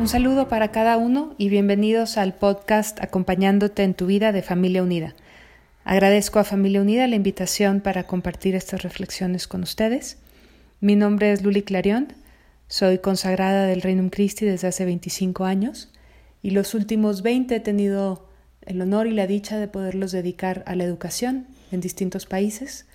Un saludo para cada uno y bienvenidos al podcast Acompañándote en tu vida de Familia Unida. Agradezco a Familia Unida la invitación para compartir estas reflexiones con ustedes. Mi nombre es Luli Clarion, soy consagrada del Reino Christi desde hace 25 años y los últimos 20 he tenido el honor y la dicha de poderlos dedicar a la educación en distintos países.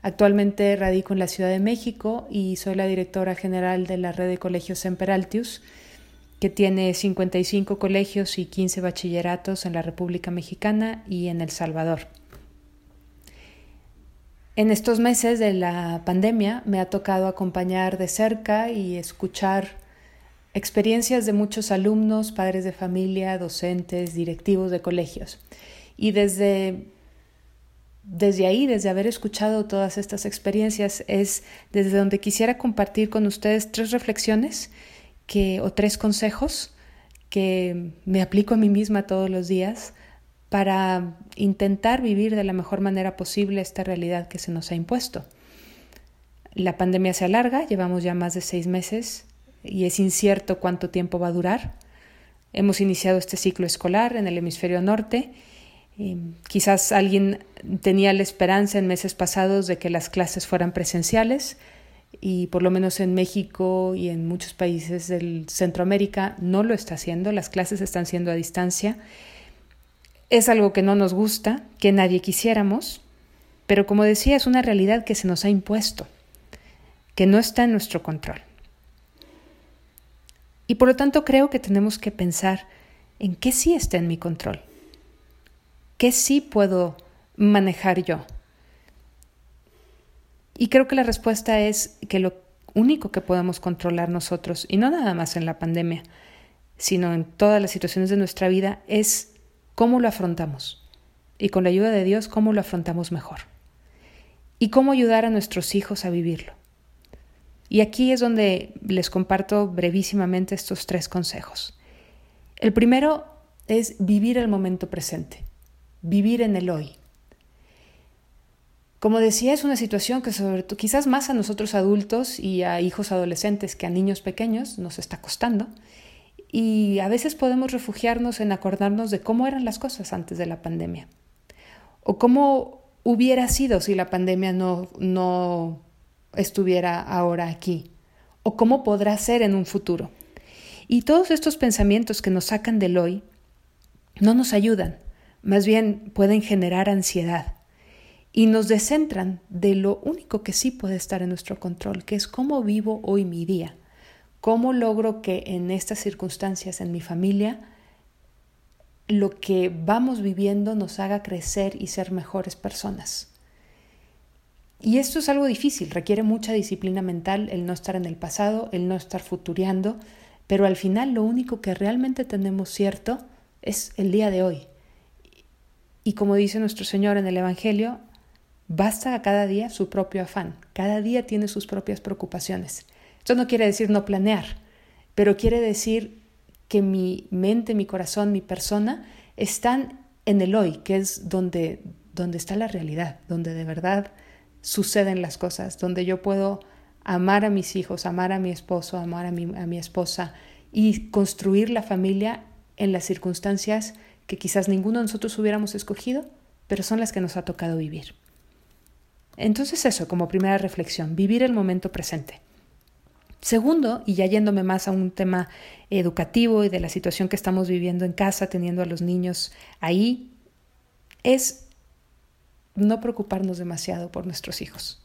Actualmente radico en la Ciudad de México y soy la directora general de la red de colegios Semperaltius, que tiene 55 colegios y 15 bachilleratos en la República Mexicana y en El Salvador. En estos meses de la pandemia me ha tocado acompañar de cerca y escuchar experiencias de muchos alumnos, padres de familia, docentes, directivos de colegios. Y desde, desde ahí, desde haber escuchado todas estas experiencias, es desde donde quisiera compartir con ustedes tres reflexiones que, o tres consejos que me aplico a mí misma todos los días para intentar vivir de la mejor manera posible esta realidad que se nos ha impuesto. La pandemia se alarga, llevamos ya más de seis meses y es incierto cuánto tiempo va a durar. Hemos iniciado este ciclo escolar en el hemisferio norte. quizás alguien tenía la esperanza en meses pasados de que las clases fueran presenciales y por lo menos en México y en muchos países del Centroamérica no lo está haciendo. Las clases están siendo a distancia es algo que no nos gusta, que nadie quisiéramos, pero como decía, es una realidad que se nos ha impuesto, que no está en nuestro control. Y por lo tanto creo que tenemos que pensar en qué sí está en mi control, qué sí puedo manejar yo. Y creo que la respuesta es que lo único que podemos controlar nosotros, y no nada más en la pandemia, sino en todas las situaciones de nuestra vida, es cómo lo afrontamos y con la ayuda de Dios cómo lo afrontamos mejor y cómo ayudar a nuestros hijos a vivirlo. Y aquí es donde les comparto brevísimamente estos tres consejos. El primero es vivir el momento presente, vivir en el hoy. Como decía, es una situación que sobre todo, quizás más a nosotros adultos y a hijos adolescentes que a niños pequeños nos está costando, y a veces podemos refugiarnos en acordarnos de cómo eran las cosas antes de la pandemia. O cómo hubiera sido si la pandemia no, no estuviera ahora aquí. O cómo podrá ser en un futuro. Y todos estos pensamientos que nos sacan del hoy no nos ayudan, más bien pueden generar ansiedad y nos descentran de lo único que sí puede estar en nuestro control, que es cómo vivo hoy mi día ¿Cómo logro que en estas circunstancias en mi familia lo que vamos viviendo nos haga crecer y ser mejores personas? Y esto es algo difícil, requiere mucha disciplina mental el no estar en el pasado, el no estar futureando, pero al final lo único que realmente tenemos cierto es el día de hoy. Y como dice nuestro Señor en el Evangelio, basta cada día su propio afán, cada día tiene sus propias preocupaciones. Esto no quiere decir no planear, pero quiere decir que mi mente, mi corazón, mi persona están en el hoy, que es donde, donde está la realidad, donde de verdad suceden las cosas, donde yo puedo amar a mis hijos, amar a mi esposo, amar a mi, a mi esposa y construir la familia en las circunstancias que quizás ninguno de nosotros hubiéramos escogido, pero son las que nos ha tocado vivir. Entonces eso, como primera reflexión, vivir el momento presente. Segundo, y ya yéndome más a un tema educativo y de la situación que estamos viviendo en casa, teniendo a los niños ahí, es no preocuparnos demasiado por nuestros hijos.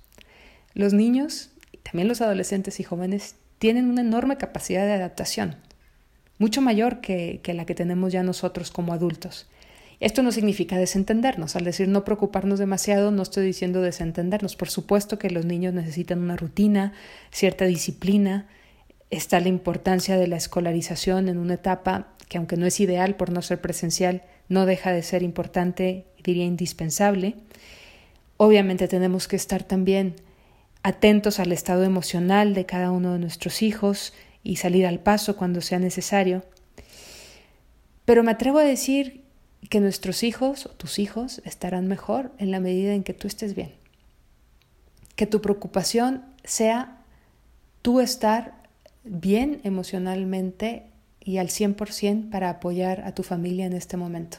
Los niños, y también los adolescentes y jóvenes, tienen una enorme capacidad de adaptación, mucho mayor que, que la que tenemos ya nosotros como adultos. Esto no significa desentendernos. Al decir no preocuparnos demasiado, no estoy diciendo desentendernos. Por supuesto que los niños necesitan una rutina, cierta disciplina, está la importancia de la escolarización en una etapa que aunque no es ideal por no ser presencial, no deja de ser importante, diría indispensable. Obviamente tenemos que estar también atentos al estado emocional de cada uno de nuestros hijos y salir al paso cuando sea necesario. Pero me atrevo a decir que nuestros hijos o tus hijos estarán mejor en la medida en que tú estés bien. Que tu preocupación sea tú estar bien emocionalmente y al 100% para apoyar a tu familia en este momento.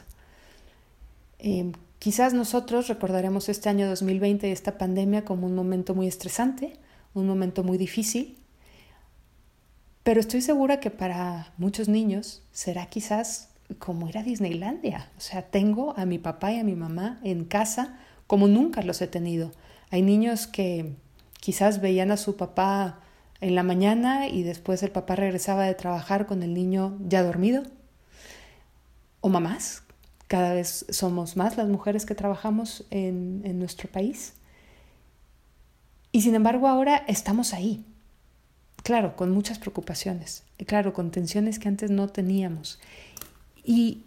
Em, quizás nosotros recordaremos este año 2020 y esta pandemia como un momento muy estresante, un momento muy difícil, pero estoy segura que para muchos niños será quizás como ir a Disneylandia. O sea, tengo a mi papá y a mi mamá en casa como nunca los he tenido. Hay niños que quizás veían a su papá en la mañana y después el papá regresaba de trabajar con el niño ya dormido. O mamás, cada vez somos más las mujeres que trabajamos en, en nuestro país. Y sin embargo ahora estamos ahí, claro, con muchas preocupaciones, claro, con tensiones que antes no teníamos. Y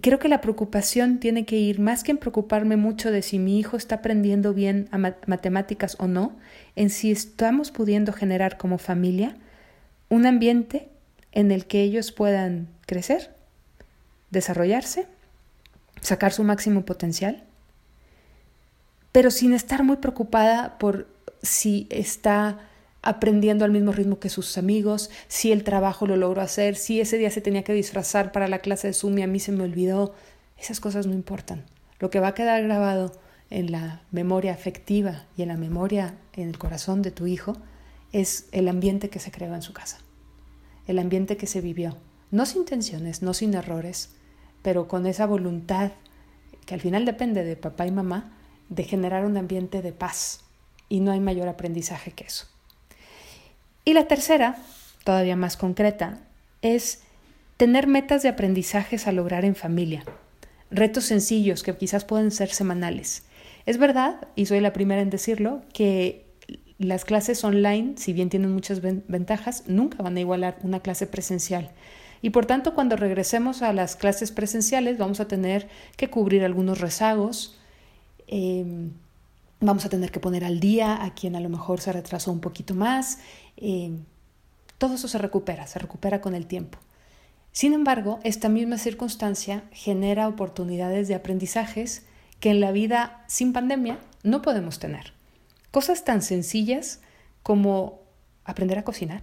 creo que la preocupación tiene que ir más que en preocuparme mucho de si mi hijo está aprendiendo bien a matemáticas o no, en si estamos pudiendo generar como familia un ambiente en el que ellos puedan crecer, desarrollarse, sacar su máximo potencial, pero sin estar muy preocupada por si está aprendiendo al mismo ritmo que sus amigos, si el trabajo lo logró hacer, si ese día se tenía que disfrazar para la clase de Zoom y a mí se me olvidó, esas cosas no importan. Lo que va a quedar grabado en la memoria afectiva y en la memoria en el corazón de tu hijo es el ambiente que se creó en su casa, el ambiente que se vivió, no sin tensiones, no sin errores, pero con esa voluntad que al final depende de papá y mamá de generar un ambiente de paz y no hay mayor aprendizaje que eso. Y la tercera, todavía más concreta, es tener metas de aprendizajes a lograr en familia, retos sencillos que quizás pueden ser semanales. Es verdad, y soy la primera en decirlo, que las clases online, si bien tienen muchas ventajas, nunca van a igualar una clase presencial. Y por tanto, cuando regresemos a las clases presenciales, vamos a tener que cubrir algunos rezagos, em, vamos a tener que poner al día a quien a lo mejor se retrasó un poquito más eh, todo eso se recupera, se recupera con el tiempo. Sin embargo, esta misma circunstancia genera oportunidades de aprendizajes que en la vida sin pandemia no podemos tener. Cosas tan sencillas como aprender a cocinar,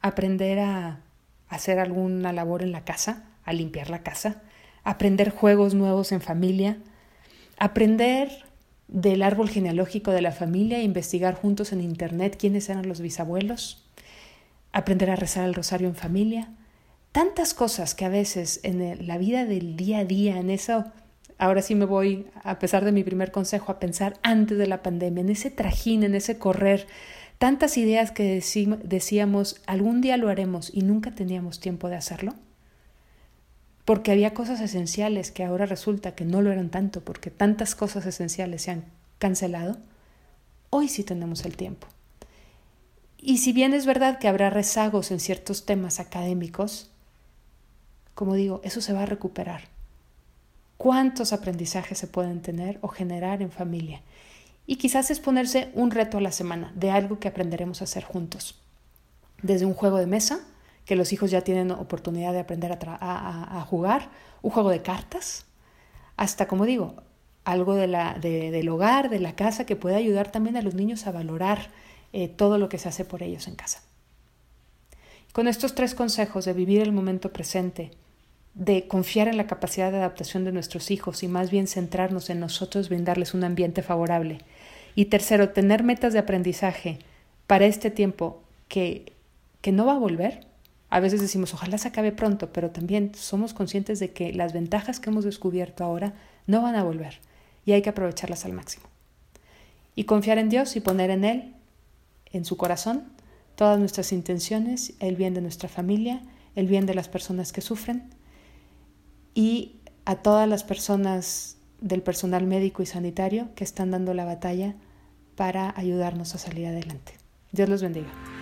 aprender a hacer alguna labor en la casa, a limpiar la casa, aprender juegos nuevos en familia, aprender del árbol genealógico de la familia e investigar juntos en Internet quiénes eran los bisabuelos, aprender a rezar el rosario en familia, tantas cosas que a veces en la vida del día a día, en eso, ahora sí me voy, a pesar de mi primer consejo, a pensar antes de la pandemia, en ese trajín, en ese correr, tantas ideas que decíamos, algún día lo haremos y nunca teníamos tiempo de hacerlo porque había cosas esenciales que ahora resulta que no lo eran tanto, porque tantas cosas esenciales se han cancelado, hoy sí tenemos el tiempo. Y si bien es verdad que habrá rezagos en ciertos temas académicos, como digo, eso se va a recuperar. ¿Cuántos aprendizajes se pueden tener o generar en familia? Y quizás es ponerse un reto a la semana de algo que aprenderemos a hacer juntos. Desde un juego de mesa, que los hijos ya tienen oportunidad de aprender a, jugar, un juego de cartas, hasta, como digo, algo de la, del hogar, de la casa, que puede ayudar también a los niños a valorar eh, todo lo que se hace por ellos en casa. Con estos tres consejos de vivir el momento presente, de confiar en la capacidad de adaptación de nuestros hijos y más bien centrarnos en nosotros, brindarles un ambiente favorable. Y tercero, tener metas de aprendizaje para este tiempo que, que no va a volver, a veces decimos, ojalá se acabe pronto, pero también somos conscientes de que las ventajas que hemos descubierto ahora no van a volver y hay que aprovecharlas al máximo. Y confiar en Dios y poner en Él, en su corazón, todas nuestras intenciones, el bien de nuestra familia, el bien de las personas que sufren y a todas las personas del personal médico y sanitario que están dando la batalla para ayudarnos a salir adelante. Dios los bendiga.